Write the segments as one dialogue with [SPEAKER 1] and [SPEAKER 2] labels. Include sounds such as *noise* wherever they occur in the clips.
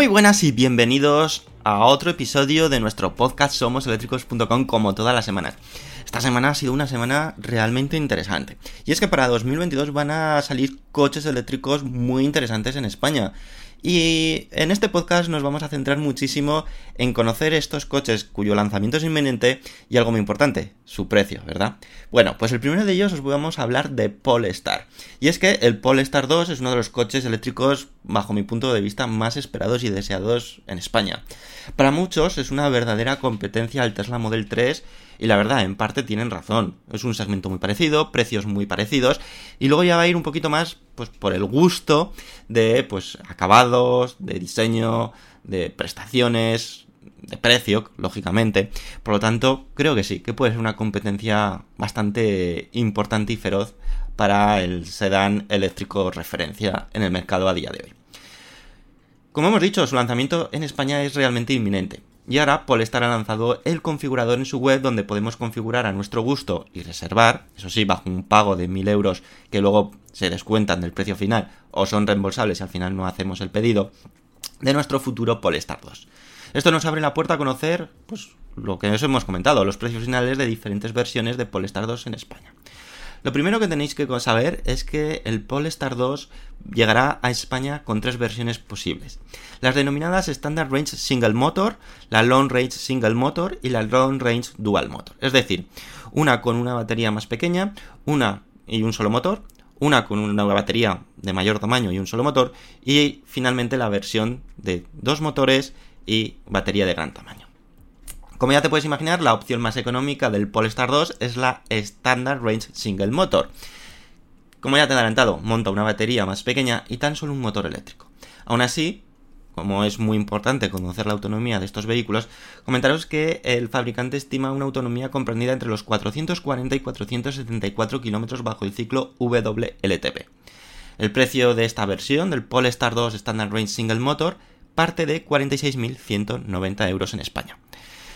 [SPEAKER 1] Muy buenas y bienvenidos a otro episodio de nuestro podcast somoseléctricos.com como todas las semanas. Esta semana ha sido una semana realmente interesante. Y es que para 2022 van a salir coches eléctricos muy interesantes en España. Y en este podcast nos vamos a centrar muchísimo en conocer estos coches cuyo lanzamiento es inminente y algo muy importante, su precio, ¿verdad? Bueno, pues el primero de ellos os vamos a hablar de Polestar. Y es que el Polestar 2 es uno de los coches eléctricos, bajo mi punto de vista, más esperados y deseados en España. Para muchos es una verdadera competencia al Tesla Model 3 y la verdad, en parte tienen razón. Es un segmento muy parecido, precios muy parecidos y luego ya va a ir un poquito más pues por el gusto de pues acabados, de diseño, de prestaciones, de precio, lógicamente. Por lo tanto, creo que sí, que puede ser una competencia bastante importante y feroz para el sedán eléctrico referencia en el mercado a día de hoy. Como hemos dicho, su lanzamiento en España es realmente inminente. Y ahora Polestar ha lanzado el configurador en su web donde podemos configurar a nuestro gusto y reservar, eso sí, bajo un pago de 1000 euros que luego se descuentan del precio final o son reembolsables si al final no hacemos el pedido, de nuestro futuro Polestar 2. Esto nos abre la puerta a conocer, pues, lo que os hemos comentado, los precios finales de diferentes versiones de Polestar 2 en España. Lo primero que tenéis que saber es que el Polestar 2 llegará a España con tres versiones posibles. Las denominadas Standard Range Single Motor, la Long Range Single Motor y la Long Range Dual Motor. Es decir, una con una batería más pequeña, una y un solo motor, una con una batería de mayor tamaño y un solo motor, y finalmente la versión de dos motores y batería de gran tamaño. Como ya te puedes imaginar, la opción más económica del Polestar 2 es la Standard Range Single Motor. Como ya te he adelantado, monta una batería más pequeña y tan solo un motor eléctrico. Aún así, como es muy importante conocer la autonomía de estos vehículos, comentaros que el fabricante estima una autonomía comprendida entre los 440 y 474 km bajo el ciclo WLTP. El precio de esta versión del Polestar 2 Standard Range Single Motor parte de 46.190 euros en España.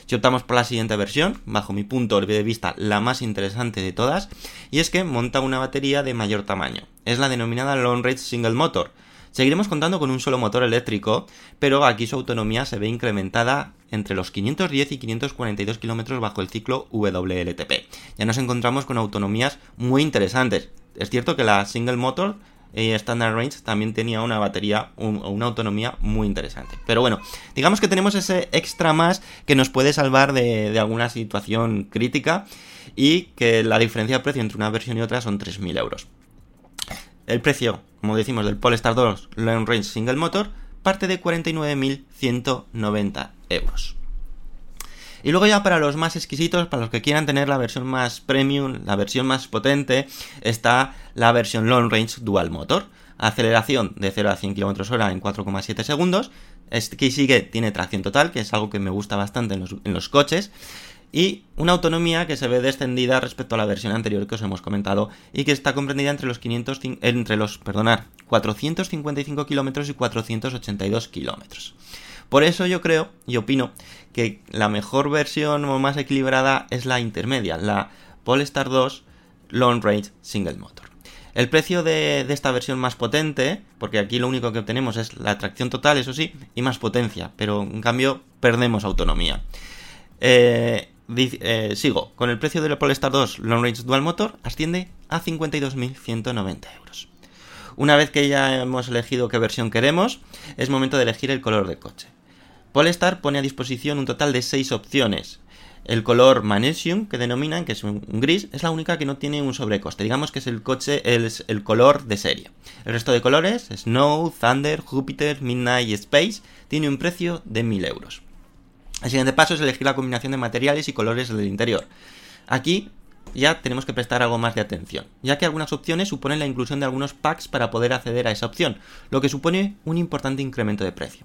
[SPEAKER 1] Si optamos por la siguiente versión, bajo mi punto de vista la más interesante de todas, y es que monta una batería de mayor tamaño. Es la denominada Long Range Single Motor. Seguiremos contando con un solo motor eléctrico, pero aquí su autonomía se ve incrementada entre los 510 y 542 kilómetros bajo el ciclo WLTP. Ya nos encontramos con autonomías muy interesantes. Es cierto que la Single Motor y Standard Range también tenía una batería o un, una autonomía muy interesante. Pero bueno, digamos que tenemos ese extra más que nos puede salvar de, de alguna situación crítica y que la diferencia de precio entre una versión y otra son 3.000 euros. El precio, como decimos, del Polestar 2 Long Range Single Motor parte de 49.190 euros. Y luego ya para los más exquisitos, para los que quieran tener la versión más premium, la versión más potente, está la versión Long Range Dual Motor. Aceleración de 0 a 100 km hora en 4,7 segundos. Este sigue tiene tracción total, que es algo que me gusta bastante en los, en los coches y una autonomía que se ve descendida respecto a la versión anterior que os hemos comentado y que está comprendida entre los 500 entre los perdonar 455 kilómetros y 482 kilómetros. Por eso yo creo y opino que la mejor versión o más equilibrada es la intermedia, la Polestar 2 Long Range Single Motor. El precio de, de, esta versión más potente, porque aquí lo único que obtenemos es la tracción total, eso sí, y más potencia, pero en cambio perdemos autonomía. Eh, eh, sigo, con el precio del Polestar 2 Long Range Dual Motor asciende a 52.190 euros. Una vez que ya hemos elegido qué versión queremos, es momento de elegir el color del coche. Polestar pone a disposición un total de 6 opciones. El color Magnesium, que denominan, que es un, gris, es la única que no tiene un sobrecoste. Digamos que es el coche, el color de serie. El resto de colores, Snow, Thunder, Jupiter, Midnight y Space, tiene un precio de 1000 euros. El siguiente paso es elegir la combinación de materiales y colores del interior. Aquí ya tenemos que prestar algo más de atención, ya que algunas opciones suponen la inclusión de algunos packs para poder acceder a esa opción, lo que supone un importante incremento de precio.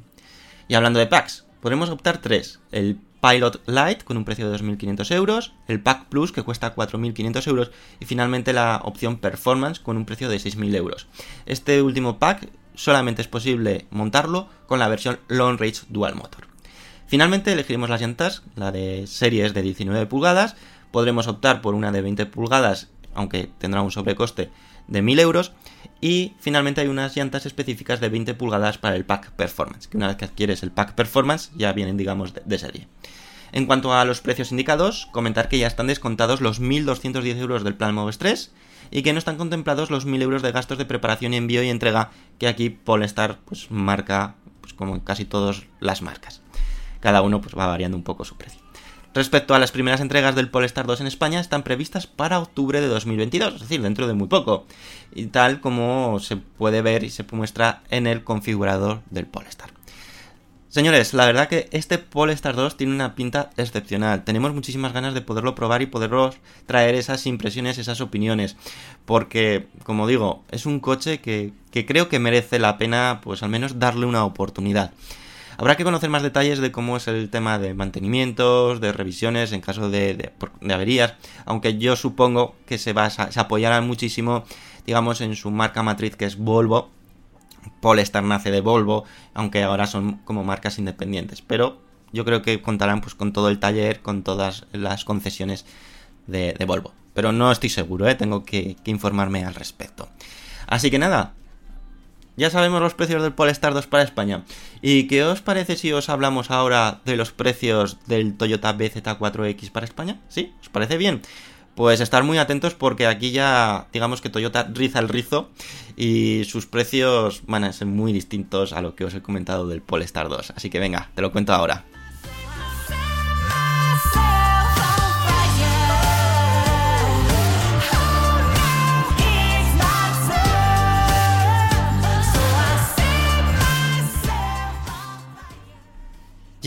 [SPEAKER 1] Y hablando de packs, podremos optar tres, el Pilot Lite con un precio de 2.500 euros, el Pack Plus que cuesta 4.500 euros y finalmente la opción Performance con un precio de 6.000 euros. Este último pack solamente es posible montarlo con la versión Long Range Dual Motor. Finalmente elegiremos las llantas, la de series de 19 pulgadas, podremos optar por una de 20 pulgadas, aunque tendrá un sobrecoste de 1000 euros, y finalmente hay unas llantas específicas de 20 pulgadas para el pack performance, que una vez que adquieres el pack performance ya vienen digamos de, serie. En cuanto a los precios indicados, comentar que ya están descontados los 1.210 euros del plan Moves 3 y que no están contemplados los 1.000 euros de gastos de preparación, envío y entrega que aquí Polestar pues marca pues, como en casi todas las marcas cada uno pues va variando un poco su precio. Respecto a las primeras entregas del Polestar 2 en España, están previstas para octubre de 2022, es decir, dentro de muy poco, y tal como se puede ver y se muestra en el configurador del Polestar. Señores, la verdad que este Polestar 2 tiene una pinta excepcional. Tenemos muchísimas ganas de poderlo probar y poderlos traer esas impresiones, esas opiniones. Porque, como digo, es un coche que, que creo que merece la pena, pues al menos darle una oportunidad. Habrá que conocer más detalles de cómo es el tema de mantenimientos, de revisiones en caso de, averías, aunque yo supongo que se, va, se apoyará muchísimo, digamos, en su marca matriz que es Volvo. Polestar nace de Volvo, aunque ahora son como marcas independientes, pero yo creo que contarán pues con todo el taller, con todas las concesiones de, Volvo. Pero no estoy seguro, ¿eh? tengo que informarme al respecto. Así que nada, ya sabemos los precios del Polestar 2 para España. ¿Y qué os parece si os hablamos ahora de los precios del Toyota BZ4X para España? ¿Sí? ¿Os parece bien? Pues estar muy atentos porque aquí ya digamos que Toyota riza el rizo y sus precios van a ser muy distintos a lo que os he comentado del Polestar 2. Así que venga, te lo cuento ahora.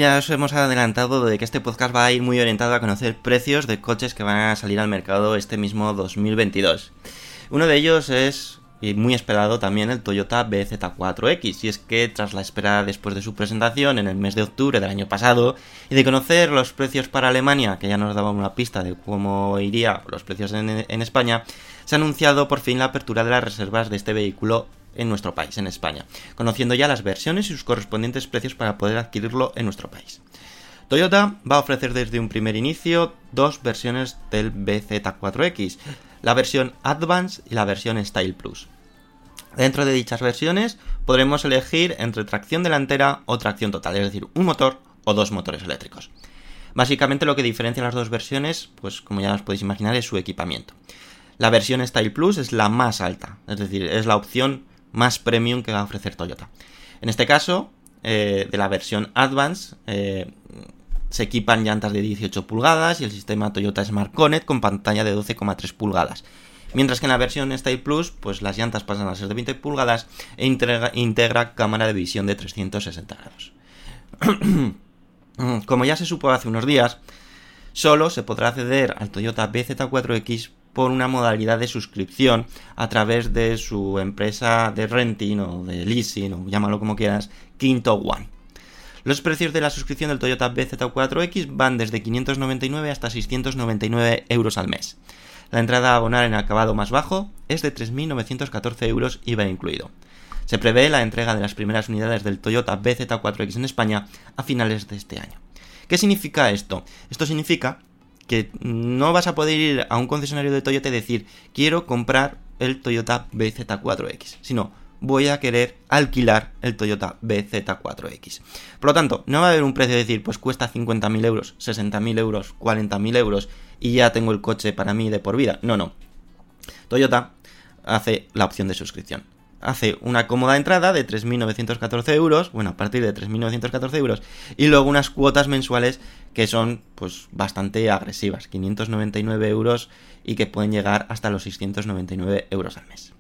[SPEAKER 1] Ya os hemos adelantado de que este podcast va a ir muy orientado a conocer precios de coches que van a salir al mercado este mismo 2022. Uno de ellos es, y muy esperado también, el Toyota BZ4X, y es que tras la espera después de su presentación en el mes de octubre del año pasado, y de conocer los precios para Alemania, que ya nos daba una pista de cómo iría los precios en, en España, se ha anunciado por fin la apertura de las reservas de este vehículo en nuestro país, en España, conociendo ya las versiones y sus correspondientes precios para poder adquirirlo en nuestro país. Toyota va a ofrecer desde un primer inicio dos versiones del BZ4X, la versión Advance y la versión Style Plus. Dentro de dichas versiones podremos elegir entre tracción delantera o tracción total, es decir, un motor o dos motores eléctricos. Básicamente lo que diferencia las dos versiones, pues como ya os podéis imaginar, es su equipamiento. La versión Style Plus es la más alta, es decir, es la opción más premium que va a ofrecer Toyota. En este caso, eh, de la versión Advance, eh, se equipan llantas de 18 pulgadas y el sistema Toyota Smart Connect con pantalla de 12,3 pulgadas. Mientras que en la versión Style Plus, pues las llantas pasan a ser de 20 pulgadas e integra, integra cámara de visión de 360 grados. *clears throat* Como ya se supo hace unos días, solo se podrá acceder al Toyota BZ4X por una modalidad de suscripción a través de su empresa de renting o de leasing o llámalo como quieras, Quinto One. Los precios de la suscripción del Toyota BZ4X van desde 599 hasta 699 euros al mes. La entrada a abonar en acabado más bajo es de 3.914 euros IVA incluido. Se prevé la entrega de las primeras unidades del Toyota BZ4X en España a finales de este año. ¿Qué significa esto? Esto significa que no vas a poder ir a un concesionario de Toyota y decir quiero comprar el Toyota BZ4X, sino voy a querer alquilar el Toyota BZ4X. Por lo tanto, no va a haber un precio de decir, pues cuesta 50.000 euros, 60.000 euros, 40.000 euros y ya tengo el coche para mí de por vida. No, no. Toyota hace la opción de suscripción. Hace una cómoda entrada de 3.914 euros, bueno, a partir de 3.914 euros, y luego unas cuotas mensuales que son, pues, bastante agresivas, 599 euros y que pueden llegar hasta los 699 euros al mes.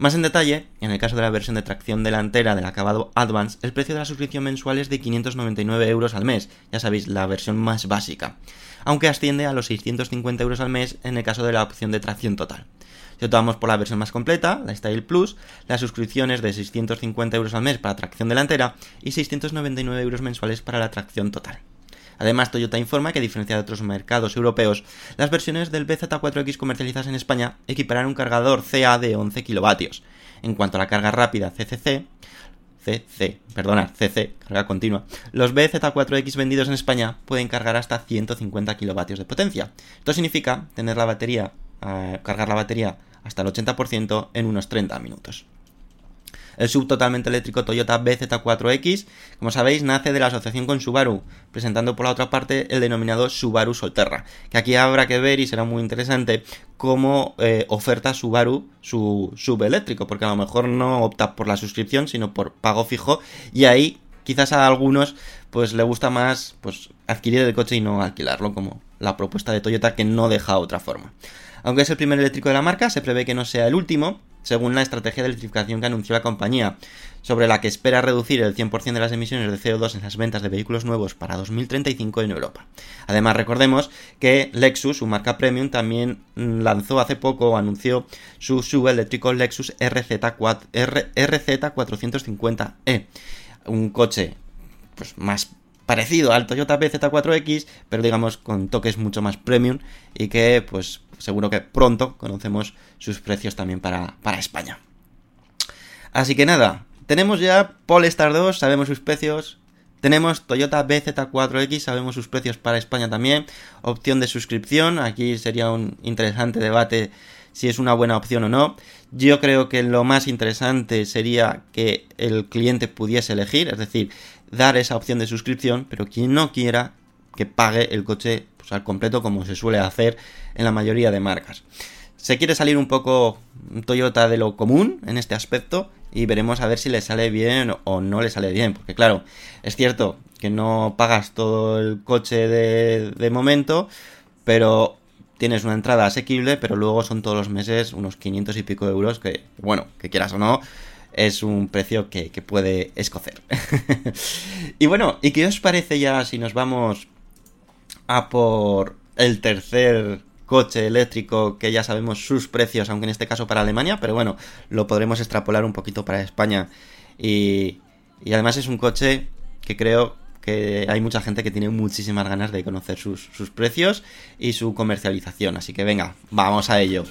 [SPEAKER 1] Más en detalle, en el caso de la versión de tracción delantera del acabado Advance, el precio de la suscripción mensual es de 599 euros al mes, ya sabéis, la versión más básica, aunque asciende a los 650 euros al mes en el caso de la opción de tracción total. Si optamos por la versión más completa, la Style Plus, la suscripción es de 650 euros al mes para tracción delantera y 699 euros mensuales para la tracción total. Además, Toyota informa que, a diferencia de otros mercados europeos, las versiones del BZ4X comercializadas en España equiparán un cargador CA de 11 kilovatios. En cuanto a la carga rápida CCC, CC, CC, carga continua. Los BZ4X vendidos en España pueden cargar hasta 150 kilovatios de potencia. Esto significa tener la batería, eh, cargar la batería hasta el 80% en unos 30 minutos. El sub totalmente eléctrico Toyota BZ4X, como sabéis, nace de la asociación con Subaru, presentando por la otra parte el denominado Subaru Solterra, que aquí habrá que ver y será muy interesante cómo eh, oferta Subaru su sub eléctrico, porque a lo mejor no opta por la suscripción, sino por pago fijo, y ahí quizás a algunos pues le gusta más pues adquirir el coche y no alquilarlo, como la propuesta de Toyota que no deja otra forma. Aunque es el primer eléctrico de la marca, se prevé que no sea el último, según la estrategia de electrificación que anunció la compañía, sobre la que espera reducir el 100% de las emisiones de CO2 en las ventas de vehículos nuevos para 2035 en Europa. Además, recordemos que Lexus, su marca premium, también lanzó hace poco o anunció su subeléctrico Lexus RZ4, RZ450e, un coche pues, más parecido al Toyota BZ4X, pero digamos con toques mucho más premium y que pues seguro que pronto conocemos sus precios también para, para España. Así que nada, tenemos ya Polestar 2, sabemos sus precios. Tenemos Toyota BZ4X, sabemos sus precios para España también. Opción de suscripción, aquí sería un interesante debate si es una buena opción o no. Yo creo que lo más interesante sería que el cliente pudiese elegir, es decir, dar esa opción de suscripción, pero quien no quiera que pague el coche pues, al completo como se suele hacer en la mayoría de marcas. Se quiere salir un poco Toyota de lo común en este aspecto y veremos a ver si le sale bien o no le sale bien, porque claro, es cierto que no pagas todo el coche de, de momento, pero tienes una entrada asequible, pero luego son todos los meses unos 500 y pico euros que, bueno, que quieras o no, es un precio que, que puede escocer. *laughs* y bueno, ¿y qué os parece ya si nos vamos a por el tercer coche eléctrico que ya sabemos sus precios, aunque en este caso para Alemania, pero bueno, lo podremos extrapolar un poquito para España. Y, y además es un coche que creo que hay mucha gente que tiene muchísimas ganas de conocer sus, sus precios y su comercialización. Así que venga, vamos a ello.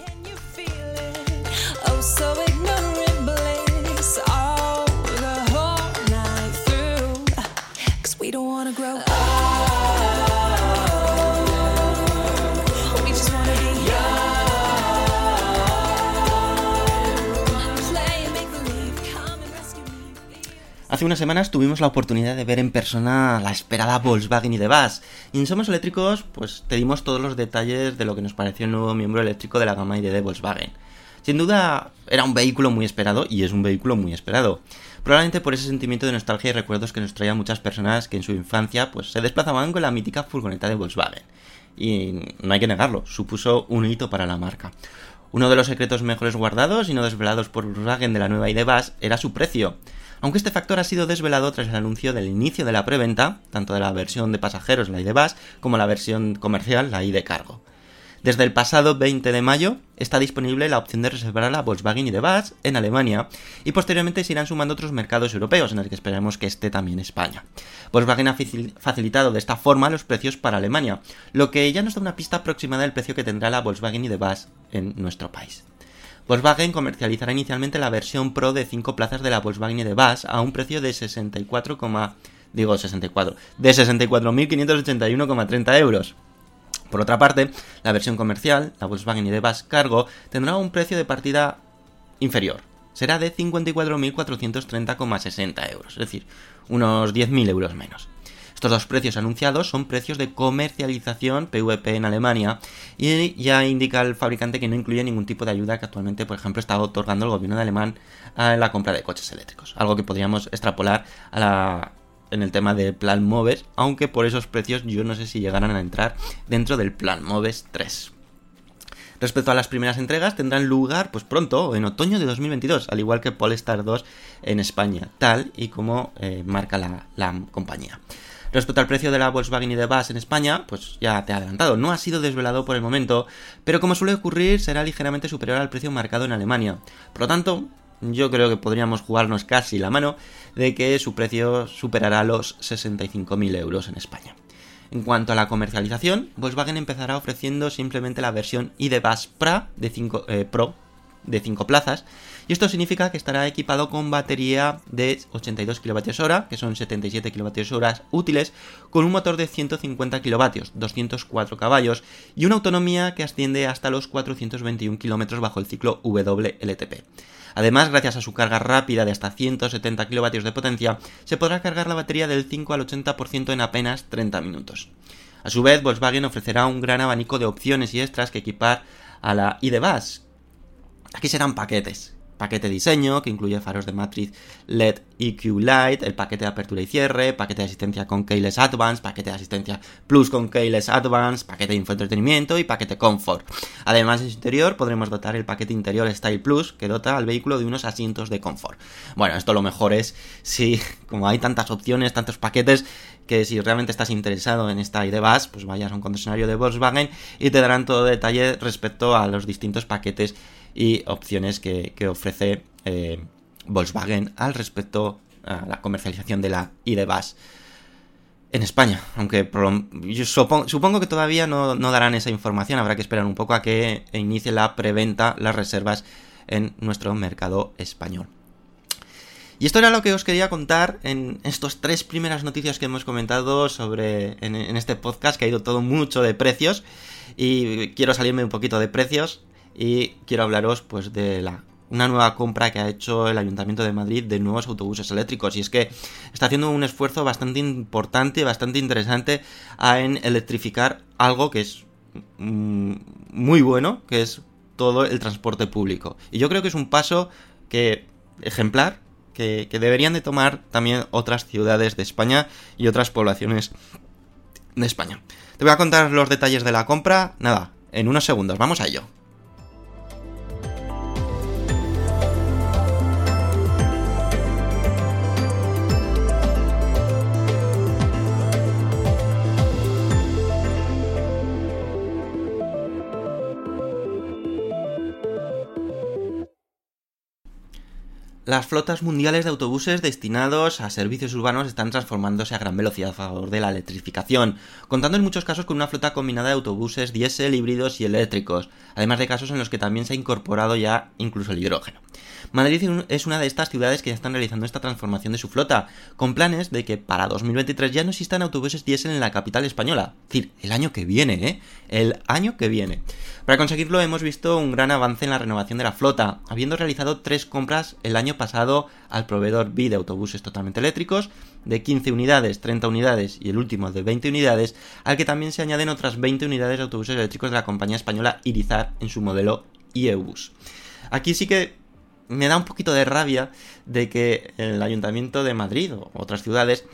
[SPEAKER 1] Hace unas semanas tuvimos la oportunidad de ver en persona la esperada Volkswagen y de Bus. Y en Somos Eléctricos, pues te dimos todos los detalles de lo que nos pareció el nuevo miembro eléctrico de la gama ID de Volkswagen. Sin duda, era un vehículo muy esperado y es un vehículo muy esperado. Probablemente por ese sentimiento de nostalgia y recuerdos que nos traía muchas personas que en su infancia pues se desplazaban con la mítica furgoneta de Volkswagen. Y no hay que negarlo, supuso un hito para la marca. Uno de los secretos mejores guardados y no desvelados por Volkswagen de la nueva ID Buzz era su precio, aunque este factor ha sido desvelado tras el anuncio del inicio de la preventa, tanto de la versión de pasajeros, la ID Buzz, como la versión comercial, la ID Cargo. Desde el pasado 20 de mayo está disponible la opción de reservar la Volkswagen ID Buzz en Alemania y posteriormente se irán sumando otros mercados europeos en los que esperemos que esté también España. Volkswagen ha facil- facilitado de esta forma los precios para Alemania, lo que ya nos da una pista aproximada del precio que tendrá la Volkswagen ID Buzz en nuestro país. Volkswagen comercializará inicialmente la versión Pro de 5 plazas de la Volkswagen ID Buzz a un precio de 64, digo 64, de 64.581,30 euros. Por otra parte, la versión comercial, la Volkswagen ID Buzz Cargo, tendrá un precio de partida inferior. Será de 54.430,60 euros, es decir, unos 10.000 euros menos. Estos dos precios anunciados son precios de comercialización PVP en Alemania y ya indica el fabricante que no incluye ningún tipo de ayuda que actualmente, por ejemplo, está otorgando el gobierno de alemán a la compra de coches eléctricos. Algo que podríamos extrapolar a la, en el tema del plan Moves, aunque por esos precios yo no sé si llegarán a entrar dentro del plan Moves 3. Respecto a las primeras entregas, tendrán lugar pues pronto, en otoño de 2022, al igual que Polestar 2 en España, tal y como eh, marca la, la compañía. Respecto al precio de la Volkswagen ID Buzz en España, pues ya te he adelantado, no ha sido desvelado por el momento, pero como suele ocurrir, será ligeramente superior al precio marcado en Alemania. Por lo tanto, yo creo que podríamos jugarnos casi la mano de que su precio superará los 65.000 euros en España. En cuanto a la comercialización, Volkswagen empezará ofreciendo simplemente la versión ID Buzz Pro de 5, eh, Pro de 5 plazas, y esto significa que estará equipado con batería de 82 kWh, que son 77 kWh útiles, con un motor de 150 kW, 204 caballos, y una autonomía que asciende hasta los 421 km bajo el ciclo WLTP. Además, gracias a su carga rápida de hasta 170 kW de potencia, se podrá cargar la batería del 5 al 80% en apenas 30 minutos. A su vez, Volkswagen ofrecerá un gran abanico de opciones y extras que equipar a la ID Buzz. Aquí serán paquetes. Paquete diseño, que incluye faros de matriz LED EQ Light, el paquete de apertura y cierre, paquete de asistencia con Keyless Advance, paquete de asistencia Plus con Keyless Advance, paquete de infoentretenimiento y paquete Comfort. Además, en su interior podremos dotar el paquete interior Style Plus, que dota al vehículo de unos asientos de confort. Bueno, esto lo mejor es si, *laughs* como hay tantas opciones, tantos paquetes, que si realmente estás interesado en esta ID Buzz, pues vayas a un concesionario de Volkswagen y te darán todo detalle respecto a los distintos paquetes y opciones que, que ofrece eh, Volkswagen al respecto a la comercialización de la ID Buzz en España. Aunque supongo, que todavía no, no darán esa información, habrá que esperar un poco a que inicie la preventa, las reservas en nuestro mercado español. Y esto era lo que os quería contar en estos tres primeras noticias que hemos comentado sobre en este podcast, que ha ido todo mucho de precios. Y quiero salirme un poquito de precios y quiero hablaros pues de la una nueva compra que ha hecho el Ayuntamiento de Madrid de nuevos autobuses eléctricos y es que está haciendo un esfuerzo bastante importante, bastante interesante en electrificar algo que es mm, muy bueno, que es todo el transporte público. Y yo creo que es un paso que ejemplar que, que deberían de tomar también otras ciudades de España y otras poblaciones de España. Te voy a contar los detalles de la compra, nada, en unos segundos, vamos a ello. Las flotas mundiales de autobuses destinados a servicios urbanos están transformándose a gran velocidad a favor de la electrificación, contando en muchos casos con una flota combinada de autobuses diésel, híbridos y eléctricos, además de casos en los que también se ha incorporado ya incluso el hidrógeno. Madrid es una de estas ciudades que ya están realizando esta transformación de su flota, con planes de que para 2023 ya no existan autobuses diésel en la capital española. Es decir, el año que viene, ¿eh? El año que viene. Para conseguirlo hemos visto un gran avance en la renovación de la flota, habiendo realizado tres compras el año pasado al proveedor B de autobuses totalmente eléctricos, de 15 unidades, 30 unidades y el último de 20 unidades, al que también se añaden otras 20 unidades de autobuses eléctricos de la compañía española Irizar en su modelo IEBUS. Aquí sí que me da un poquito de rabia de que el Ayuntamiento de Madrid o otras ciudades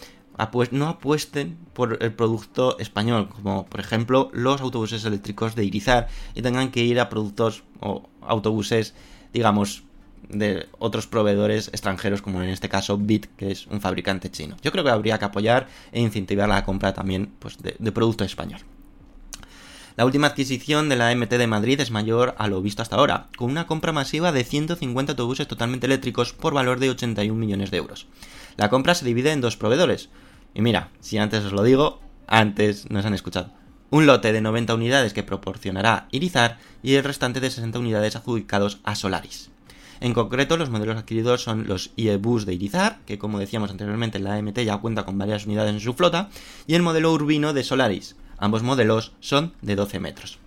[SPEAKER 1] no apuesten por el producto español, como por ejemplo los autobuses eléctricos de Irizar, y tengan que ir a productos o autobuses, digamos, de otros proveedores extranjeros, como en este caso Bit, que es un fabricante chino. Yo creo que habría que apoyar e incentivar la compra también pues, de, de producto español. La última adquisición de la MT de Madrid es mayor a lo visto hasta ahora, con una compra masiva de 150 autobuses totalmente eléctricos por valor de 81 millones de euros. La compra se divide en dos proveedores. Y mira, si antes os lo digo, antes nos han escuchado. Un lote de 90 unidades que proporcionará Irizar y el restante de 60 unidades adjudicados a Solaris. En concreto, los modelos adquiridos son los IE-Bus de Irizar, que como decíamos anteriormente, la AMT ya cuenta con varias unidades en su flota, y el modelo Urbino de Solaris. Ambos modelos son de 12 metros.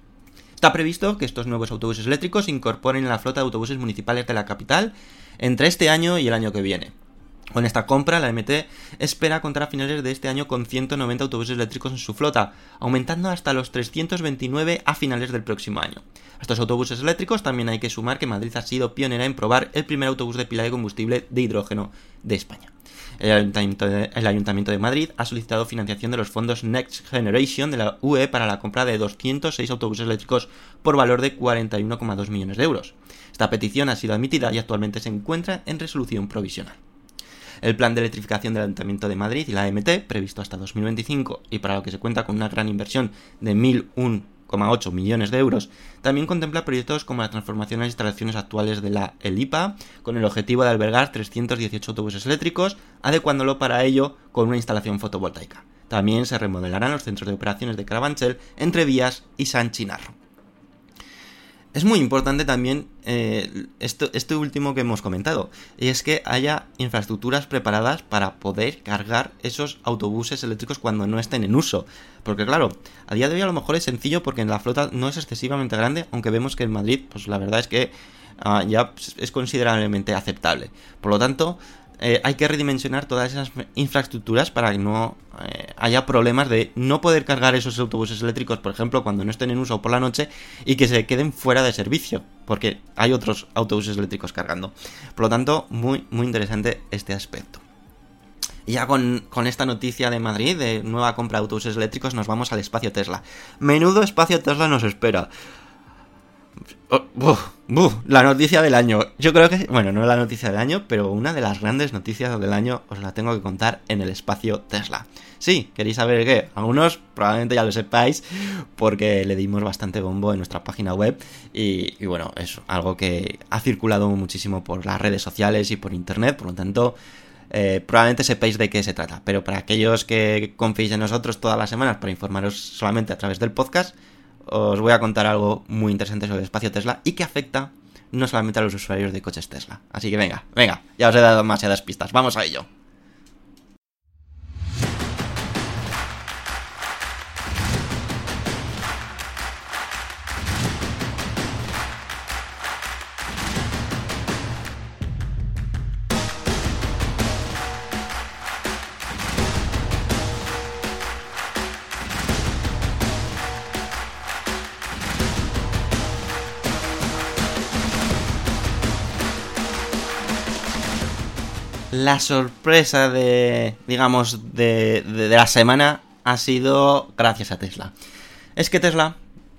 [SPEAKER 1] Está previsto que estos nuevos autobuses eléctricos incorporen en la flota de autobuses municipales de la capital entre este año y el año que viene. Con esta compra, la MT espera contar a finales de este año con 190 autobuses eléctricos en su flota, aumentando hasta los 329 a finales del próximo año. A estos autobuses eléctricos también hay que sumar que Madrid ha sido pionera en probar el primer autobús de pila de combustible de hidrógeno de España. El Ayuntamiento, de, el Ayuntamiento de Madrid ha solicitado financiación de los fondos Next Generation de la UE para la compra de 206 autobuses eléctricos por valor de 41,2 millones de euros. Esta petición ha sido admitida y actualmente se encuentra en resolución provisional. El plan de electrificación del Ayuntamiento de Madrid y la AMT, previsto hasta 2025 y para lo que se cuenta con una gran inversión de 1.001,8 millones de euros, también contempla proyectos como la transformación de las instalaciones actuales de la ELIPA, con el objetivo de albergar 318 autobuses eléctricos, adecuándolo para ello con una instalación fotovoltaica. También se remodelarán los centros de operaciones de Carabanchel, Entre Vías y San Chinarro. Es muy importante también eh, esto, último que hemos comentado, y es que haya infraestructuras preparadas para poder cargar esos autobuses eléctricos cuando no estén en uso. Porque claro, a día de hoy a lo mejor es sencillo porque la flota no es excesivamente grande, aunque vemos que en Madrid, pues la verdad es que uh, ya es considerablemente aceptable. Por lo tanto, eh, hay que redimensionar todas esas infraestructuras para que no eh, haya problemas de no poder cargar esos autobuses eléctricos, por ejemplo, cuando no estén en uso por la noche y que se queden fuera de servicio, porque hay otros autobuses eléctricos cargando. Por lo tanto, muy, muy interesante este aspecto. Y ya con, con, esta noticia de Madrid, de nueva compra de autobuses eléctricos, nos vamos al espacio Tesla. Menudo espacio Tesla nos espera. Oh, buf, buf, la noticia del año. Yo creo que, bueno, no la noticia del año, pero una de las grandes noticias del año os la tengo que contar en el espacio Tesla. Sí, queréis saber qué. Algunos probablemente ya lo sepáis porque le dimos bastante bombo en nuestra página web y, y bueno, es algo que ha circulado muchísimo por las redes sociales y por internet, por lo tanto... Eh, probablemente sepáis de qué se trata, pero para aquellos que confiéis en nosotros todas las semanas para informaros solamente a través del podcast, os voy a contar algo muy interesante sobre el espacio Tesla y que afecta no solamente a los usuarios de coches Tesla. Así que venga, venga, ya os he dado demasiadas pistas, vamos a ello. La sorpresa de, digamos, de, de, la semana ha sido gracias a Tesla. Es que Tesla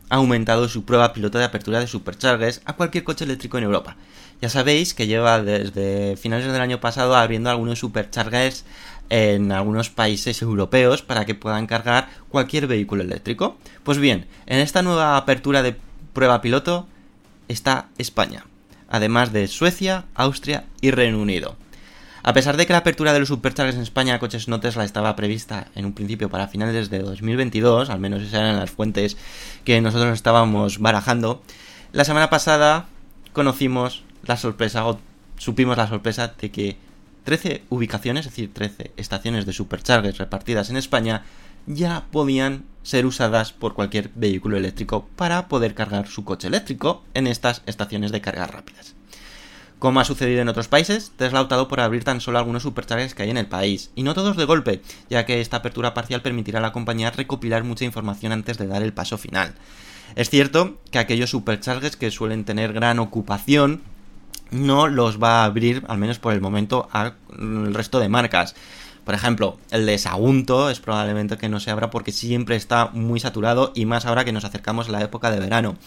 [SPEAKER 1] ha aumentado su prueba piloto de apertura de superchargers a cualquier coche eléctrico en Europa. Ya sabéis que lleva desde finales del año pasado abriendo algunos superchargers en algunos países europeos para que puedan cargar cualquier vehículo eléctrico. Pues bien, en esta nueva apertura de prueba piloto está España, además de Suecia, Austria y Reino Unido. A pesar de que la apertura de los superchargers en España a coches no Tesla estaba prevista en un principio para finales de 2022, al menos esas eran las fuentes que nosotros estábamos barajando, la semana pasada conocimos la sorpresa, o supimos la sorpresa de que 13 ubicaciones, es decir, 13 estaciones de superchargers repartidas en España, ya podían ser usadas por cualquier vehículo eléctrico para poder cargar su coche eléctrico en estas estaciones de cargas rápidas. Como ha sucedido en otros países, Tesla ha optado por abrir tan solo algunos superchargers que hay en el país, y no todos de golpe, ya que esta apertura parcial permitirá a la compañía recopilar mucha información antes de dar el paso final. Es cierto que aquellos superchargers que suelen tener gran ocupación no los va a abrir, al menos por el momento, al resto de marcas. Por ejemplo, el de Sagunto es probablemente que no se abra porque siempre está muy saturado y más ahora que nos acercamos a la época de verano.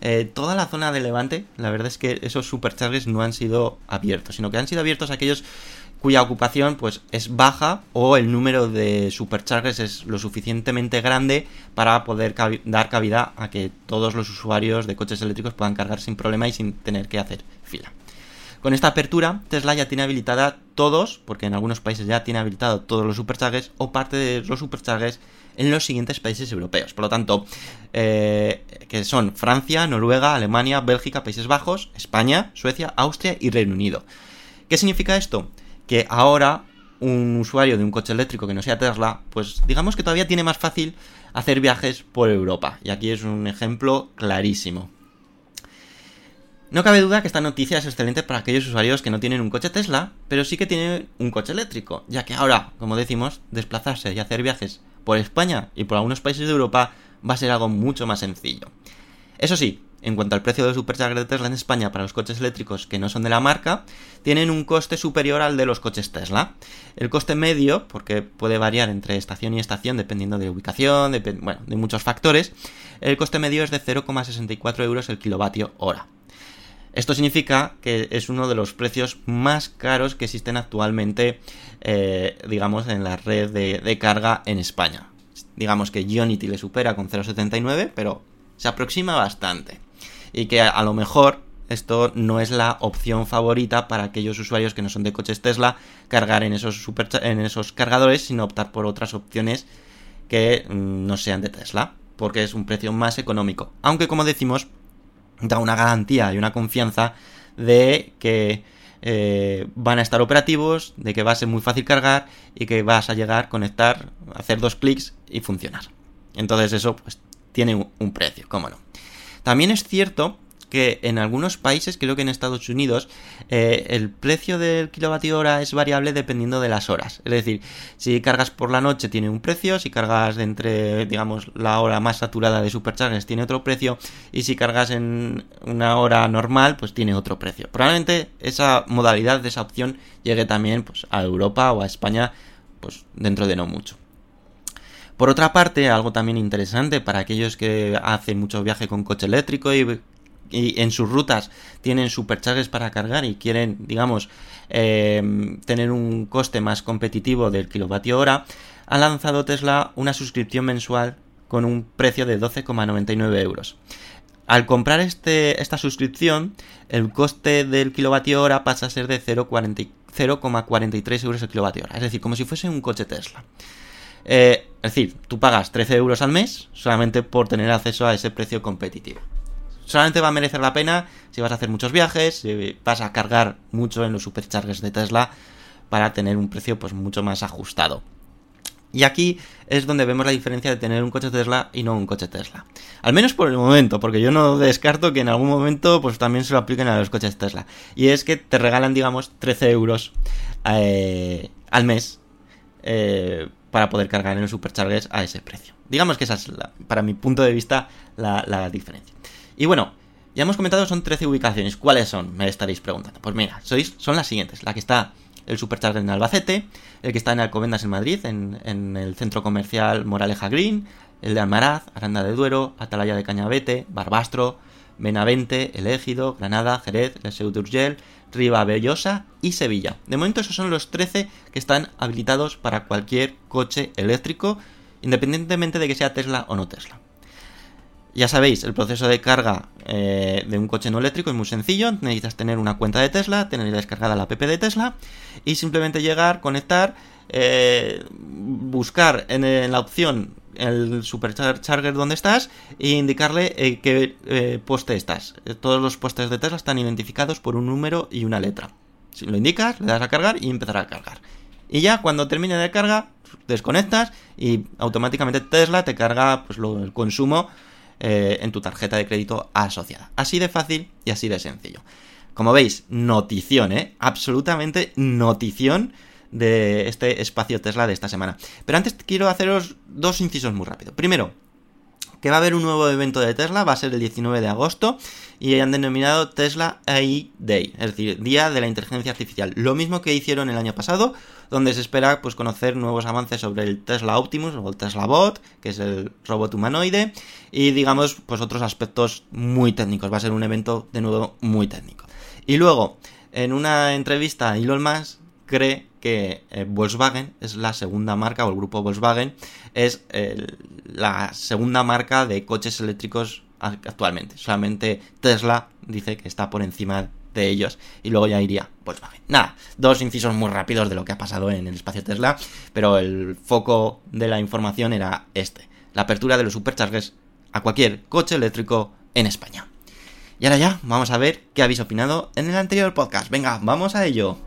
[SPEAKER 1] Eh, toda la zona de Levante, la verdad es que esos superchargers no han sido abiertos, sino que han sido abiertos aquellos cuya ocupación pues es baja o el número de superchargers es lo suficientemente grande para poder dar cabida a que todos los usuarios de coches eléctricos puedan cargar sin problema y sin tener que hacer fila. Con esta apertura, Tesla ya tiene habilitada todos, porque en algunos países ya tiene habilitado todos los superchargers o parte de los superchargers en los siguientes países europeos. Por lo tanto, eh, que son Francia, Noruega, Alemania, Bélgica, Países Bajos, España, Suecia, Austria y Reino Unido. ¿Qué significa esto? Que ahora un usuario de un coche eléctrico que no sea Tesla, pues digamos que todavía tiene más fácil hacer viajes por Europa. Y aquí es un ejemplo clarísimo. No cabe duda que esta noticia es excelente para aquellos usuarios que no tienen un coche Tesla, pero sí que tienen un coche eléctrico, ya que ahora, como decimos, desplazarse y hacer viajes por España y por algunos países de Europa va a ser algo mucho más sencillo. Eso sí, en cuanto al precio del supercharger de Tesla en España para los coches eléctricos que no son de la marca, tienen un coste superior al de los coches Tesla. El coste medio, porque puede variar entre estación y estación dependiendo de ubicación, depen- bueno, de muchos factores, el coste medio es de 0,64 euros el kilovatio hora. Esto significa que es uno de los precios más caros que existen actualmente, eh, digamos, en la red de, carga en España. Digamos que Ionity le supera con 0,79, pero se aproxima bastante. Y que a, a lo mejor esto no es la opción favorita para aquellos usuarios que no son de coches Tesla cargar en esos, supercha- en esos cargadores, sino optar por otras opciones que mm, no sean de Tesla, porque es un precio más económico. Aunque como decimos, da una garantía y una confianza de que eh, van a estar operativos, de que va a ser muy fácil cargar y que vas a llegar, conectar, hacer dos clics y funcionar. Entonces eso pues tiene un, precio, cómo no. También es cierto que en algunos países, creo que en Estados Unidos, eh, el precio del kilovatio hora es variable dependiendo de las horas. Es decir, si cargas por la noche tiene un precio, si cargas entre, digamos, la hora más saturada de superchargers tiene otro precio, y si cargas en una hora normal, pues tiene otro precio. Probablemente esa modalidad de esa opción llegue también pues, a Europa o a España pues dentro de no mucho. Por otra parte, algo también interesante para aquellos que hacen mucho viaje con coche eléctrico y, y en sus rutas tienen superchargers para cargar y quieren, digamos, eh, tener un coste más competitivo del kilovatio hora, ha lanzado Tesla una suscripción mensual con un precio de 12,99 euros. Al comprar este, esta suscripción, el coste del kilovatio hora pasa a ser de 0,40 0,43 euros el kilovatio hora. Es decir, como si fuese un coche Tesla. Eh, es decir, tú pagas 13 euros al mes solamente por tener acceso a ese precio competitivo. Solamente va a merecer la pena si vas a hacer muchos viajes, si vas a cargar mucho en los superchargers de Tesla para tener un precio pues mucho más ajustado. Y aquí es donde vemos la diferencia de tener un coche Tesla y no un coche Tesla. Al menos por el momento, porque yo no descarto que en algún momento pues también se lo apliquen a los coches Tesla. Y es que te regalan, digamos, 13 euros eh, al mes eh, para poder cargar en los superchargers a ese precio. Digamos que esa es, la- para mi punto de vista, la, la diferencia. Y bueno, ya hemos comentado, son 13 ubicaciones. ¿Cuáles son? Me estaréis preguntando. Pues mira, sois, son las siguientes. La que está el Supercharger en Albacete, el que está en Alcobendas en Madrid, en, el centro comercial Moraleja Green, el de Almaraz, Aranda de Duero, Atalaya de Cañavete, Barbastro, Benavente, El Égido, Granada, Jerez, La Seu d'Urgell, Ribabellosa y Sevilla. De momento esos son los 13 que están habilitados para cualquier coche eléctrico, independientemente de que sea Tesla o no Tesla. Ya sabéis, el proceso de carga eh, de un coche no eléctrico es muy sencillo. Necesitas tener una cuenta de Tesla, tener descargada la app de Tesla y simplemente llegar, conectar, eh, buscar en, la opción el supercharger donde estás e indicarle eh, qué eh, poste estás. Todos los postes de Tesla están identificados por un número y una letra. Si lo indicas, le das a cargar y empezará a cargar. Y ya cuando termine de carga, desconectas y automáticamente Tesla te carga pues, lo- el consumo eh, en tu tarjeta de crédito asociada. Así de fácil y así de sencillo. Como veis, notición, ¿eh? Absolutamente notición de este espacio Tesla de esta semana. Pero antes quiero haceros dos incisos muy rápido. Primero, que va a haber un nuevo evento de Tesla, va a ser el 19 de agosto, y han denominado Tesla AI Day, es decir, Día de la Inteligencia Artificial. Lo mismo que hicieron el año pasado, donde se espera pues, conocer nuevos avances sobre el Tesla Optimus o el Tesla Bot, que es el robot humanoide, y digamos, pues otros aspectos muy técnicos. Va a ser un evento, de nuevo, muy técnico. Y luego, en una entrevista, Elon Musk cree que eh, Volkswagen es la segunda marca, o el grupo Volkswagen es el- la segunda marca de coches eléctricos actualmente. Solamente Tesla dice que está por encima de ellos. Y luego ya iría Volkswagen. Nada, dos incisos muy rápidos de lo que ha pasado en el espacio Tesla, pero el foco de la información era este. La apertura de los superchargers a cualquier coche eléctrico en España. Y ahora ya, vamos a ver qué habéis opinado en el anterior podcast. Venga, vamos a ello.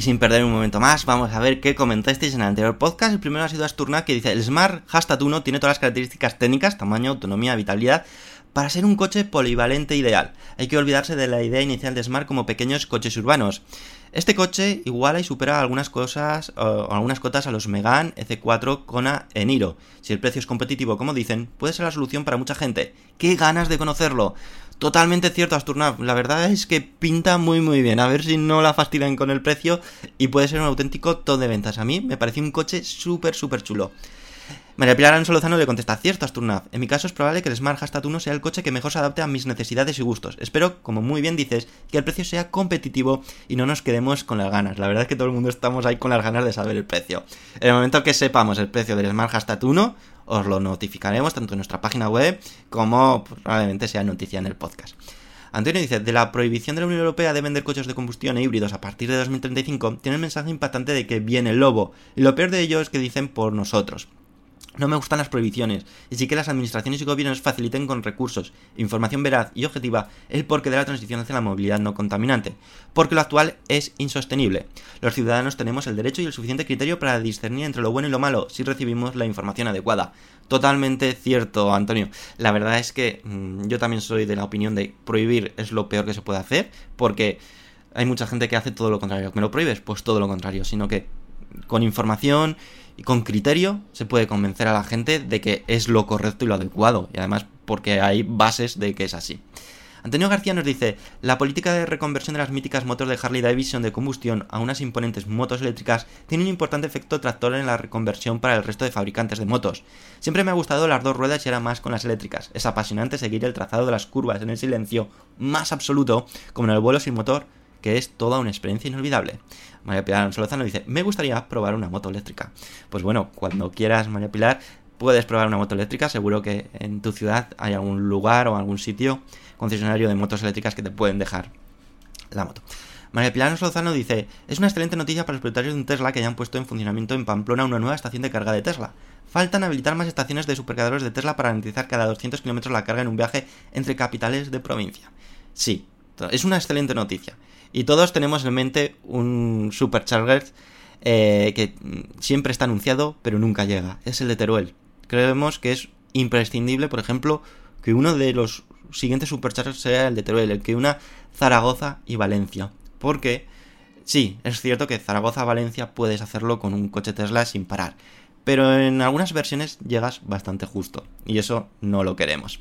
[SPEAKER 1] Y sin perder un momento más, vamos a ver qué comentasteis en el anterior podcast. El primero ha sido Asturna que dice, el Smart Hashtag 1 tiene todas las características técnicas, tamaño, autonomía, vitalidad, para ser un coche polivalente ideal. Hay que olvidarse de la idea inicial de Smart como pequeños coches urbanos. Este coche iguala y supera algunas cosas o algunas cotas a los Megane, EC4, Kona, Eniro. Si el precio es competitivo, como dicen, puede ser la solución para mucha gente. ¡Qué ganas de conocerlo! Totalmente cierto, Asturnav. La verdad es que pinta muy muy bien. A ver si no la fastidian con el precio y puede ser un auténtico todo de ventas. A mí me parece un coche súper súper chulo. María Pilar Alonso Lozano le contesta, cierto Asturnav, en mi caso es probable que el Smart Hashtag 1 sea el coche que mejor se adapte a mis necesidades y gustos. Espero, como muy bien dices, que el precio sea competitivo y no nos quedemos con las ganas. La verdad es que todo el mundo estamos ahí con las ganas de saber el precio. En el momento que sepamos el precio del Smart Hashtag 1, os lo notificaremos tanto en nuestra página web como probablemente sea noticia en el podcast. Antonio dice, de la prohibición de la Unión Europea de vender coches de combustión e híbridos a partir de 2035, tiene el mensaje impactante de que viene el lobo. Y lo peor de ello es que dicen por nosotros. No me gustan las prohibiciones, y sí que las administraciones y gobiernos faciliten con recursos, información veraz y objetiva el porqué de la transición hacia la movilidad no contaminante, porque lo actual es insostenible. Los ciudadanos tenemos el derecho y el suficiente criterio para discernir entre lo bueno y lo malo si recibimos la información adecuada. Totalmente cierto, Antonio. La verdad es que mmm, yo también soy de la opinión de prohibir es lo peor que se puede hacer, porque hay mucha gente que hace todo lo contrario. ¿Me lo prohíbes? Pues todo lo contrario, sino que con información y con criterio se puede convencer a la gente de que es lo correcto y lo adecuado. Y además porque hay bases de que es así. Antonio García nos dice, la política de reconversión de las míticas motos de Harley Davidson de combustión a unas imponentes motos eléctricas tiene un importante efecto tractor en la reconversión para el resto de fabricantes de motos. Siempre me ha gustado las dos ruedas y ahora más con las eléctricas. Es apasionante seguir el trazado de las curvas en el silencio más absoluto, como en el vuelo sin motor, que es toda una experiencia inolvidable. María Pilar Solozano dice, me gustaría probar una moto eléctrica. Pues bueno, cuando quieras, María Pilar, puedes probar una moto eléctrica. Seguro que en tu ciudad hay algún lugar o algún sitio concesionario de motos eléctricas que te pueden dejar la moto. María Pilar Solozano dice, es una excelente noticia para los propietarios de un Tesla que hayan puesto en funcionamiento en Pamplona una nueva estación de carga de Tesla. Faltan habilitar más estaciones de supercargadores de Tesla para garantizar cada 200 kilómetros la carga en un viaje entre capitales de provincia. Sí, es una excelente noticia. Y todos tenemos en mente un supercharger eh, que siempre está anunciado, pero nunca llega. Es el de Teruel. Creemos que es imprescindible, por ejemplo, que uno de los siguientes superchargers sea el de Teruel, el que una Zaragoza y Valencia. Porque, sí, es cierto que Zaragoza-Valencia puedes hacerlo con un coche Tesla sin parar. Pero en algunas versiones llegas bastante justo. Y eso no lo queremos.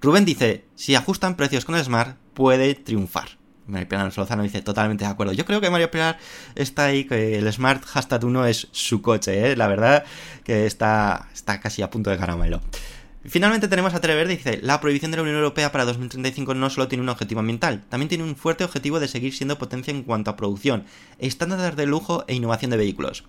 [SPEAKER 1] Rubén dice, si ajustan precios con el Smart, puede triunfar. María Pilar Solozano dice totalmente de acuerdo. Yo creo que María Pilar está ahí, que el Smart Hashtag 1 es su coche, ¿eh? la verdad que está, está casi a punto de caramelo. Finalmente tenemos a Televerde, dice, la prohibición de la Unión Europea para 2035 no solo tiene un objetivo ambiental, también tiene un fuerte objetivo de seguir siendo potencia en cuanto a producción, estándares de lujo e innovación de vehículos.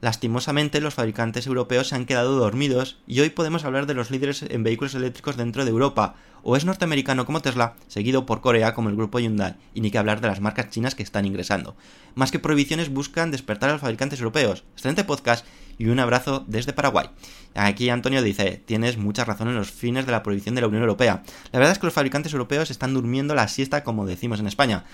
[SPEAKER 1] Lastimosamente, los fabricantes europeos se han quedado dormidos y hoy podemos hablar de los líderes en vehículos eléctricos dentro de Europa. O es norteamericano como Tesla, seguido por Corea como el grupo Hyundai, y ni que hablar de las marcas chinas que están ingresando. Más que prohibiciones buscan despertar a los fabricantes europeos. Excelente podcast y un abrazo desde Paraguay. Aquí Antonio dice, tienes mucha razón en los fines de la prohibición de la Unión Europea. La verdad es que los fabricantes europeos están durmiendo la siesta como decimos en España.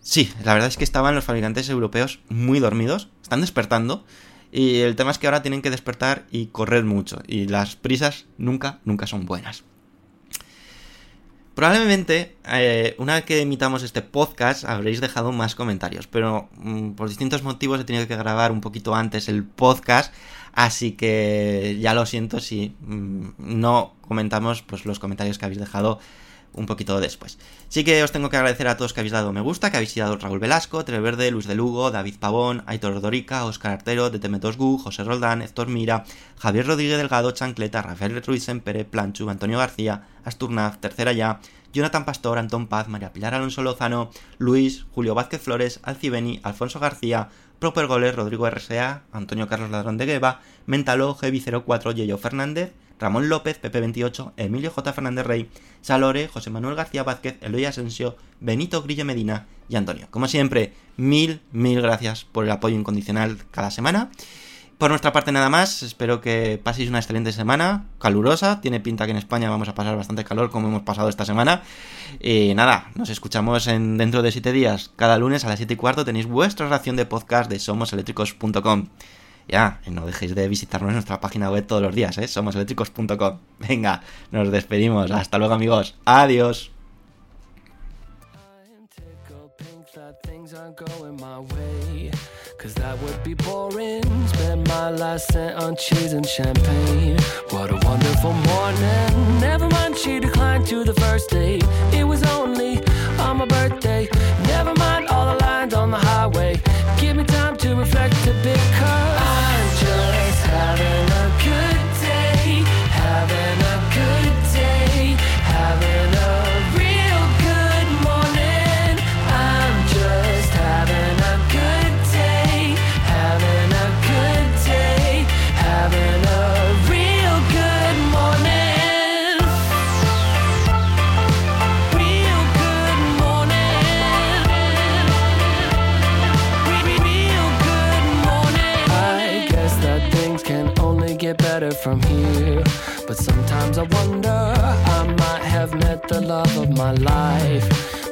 [SPEAKER 1] Sí, la verdad es que estaban los fabricantes europeos muy dormidos, están despertando y el tema es que ahora tienen que despertar y correr mucho y las prisas nunca, nunca son buenas. Probablemente, eh, una vez que emitamos este podcast, habréis dejado más comentarios, pero mm, por distintos motivos he tenido que grabar un poquito antes el podcast, así que ya lo siento si mm, no comentamos pues, los comentarios que habéis dejado un poquito después. Sí que os tengo que agradecer a todos que habéis dado me gusta, que habéis sido Raúl Velasco, Treverde, Luis de Lugo, David Pavón, Aitor Dorica, Oscar Artero, Detemetosgu, José Roldán, Héctor Mira, Javier Rodríguez Delgado, Chancleta, Rafael Ruiz Pérez, Planchu, Antonio García, Asturnaz, Tercera Ya, Jonathan Pastor, Antón Paz, María Pilar Alonso Lozano, Luis, Julio Vázquez Flores, Alcibeni, Alfonso García, Proper Goles, Rodrigo RSA, Antonio Carlos Ladrón de Gueva, Mentaló, Heavy04, Yeyo Fernández, Ramón López, PP28, Emilio J. Fernández Rey, Salore, José Manuel García Vázquez, Eloy Asensio, Benito Grillo Medina y Antonio. Como siempre, mil, mil gracias por el apoyo incondicional cada semana. Por nuestra parte nada más, espero que paséis una excelente semana, calurosa, tiene pinta que en España vamos a pasar bastante calor como hemos pasado esta semana. Y nada, nos escuchamos en dentro de 7 días, cada lunes a las 7 y cuarto tenéis vuestra ración de podcast de somoseléctricos.com. Ya, no dejéis de visitarnos en nuestra página web todos los días, ¿eh? somoseléctricos.com. Venga, nos despedimos. Hasta luego amigos. Adiós.
[SPEAKER 2] My last cent on cheese and champagne. What a wonderful morning. Never mind, she declined to the first date. It was only on my birthday. From here. But sometimes I wonder, I might have met the love of my life.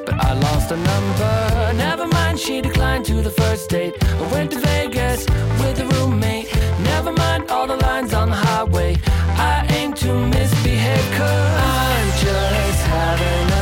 [SPEAKER 2] But I lost a number. Never mind, she declined to the first date. I went to Vegas with a roommate. Never mind all the lines on the highway. I aim to misbehave, cause I'm just having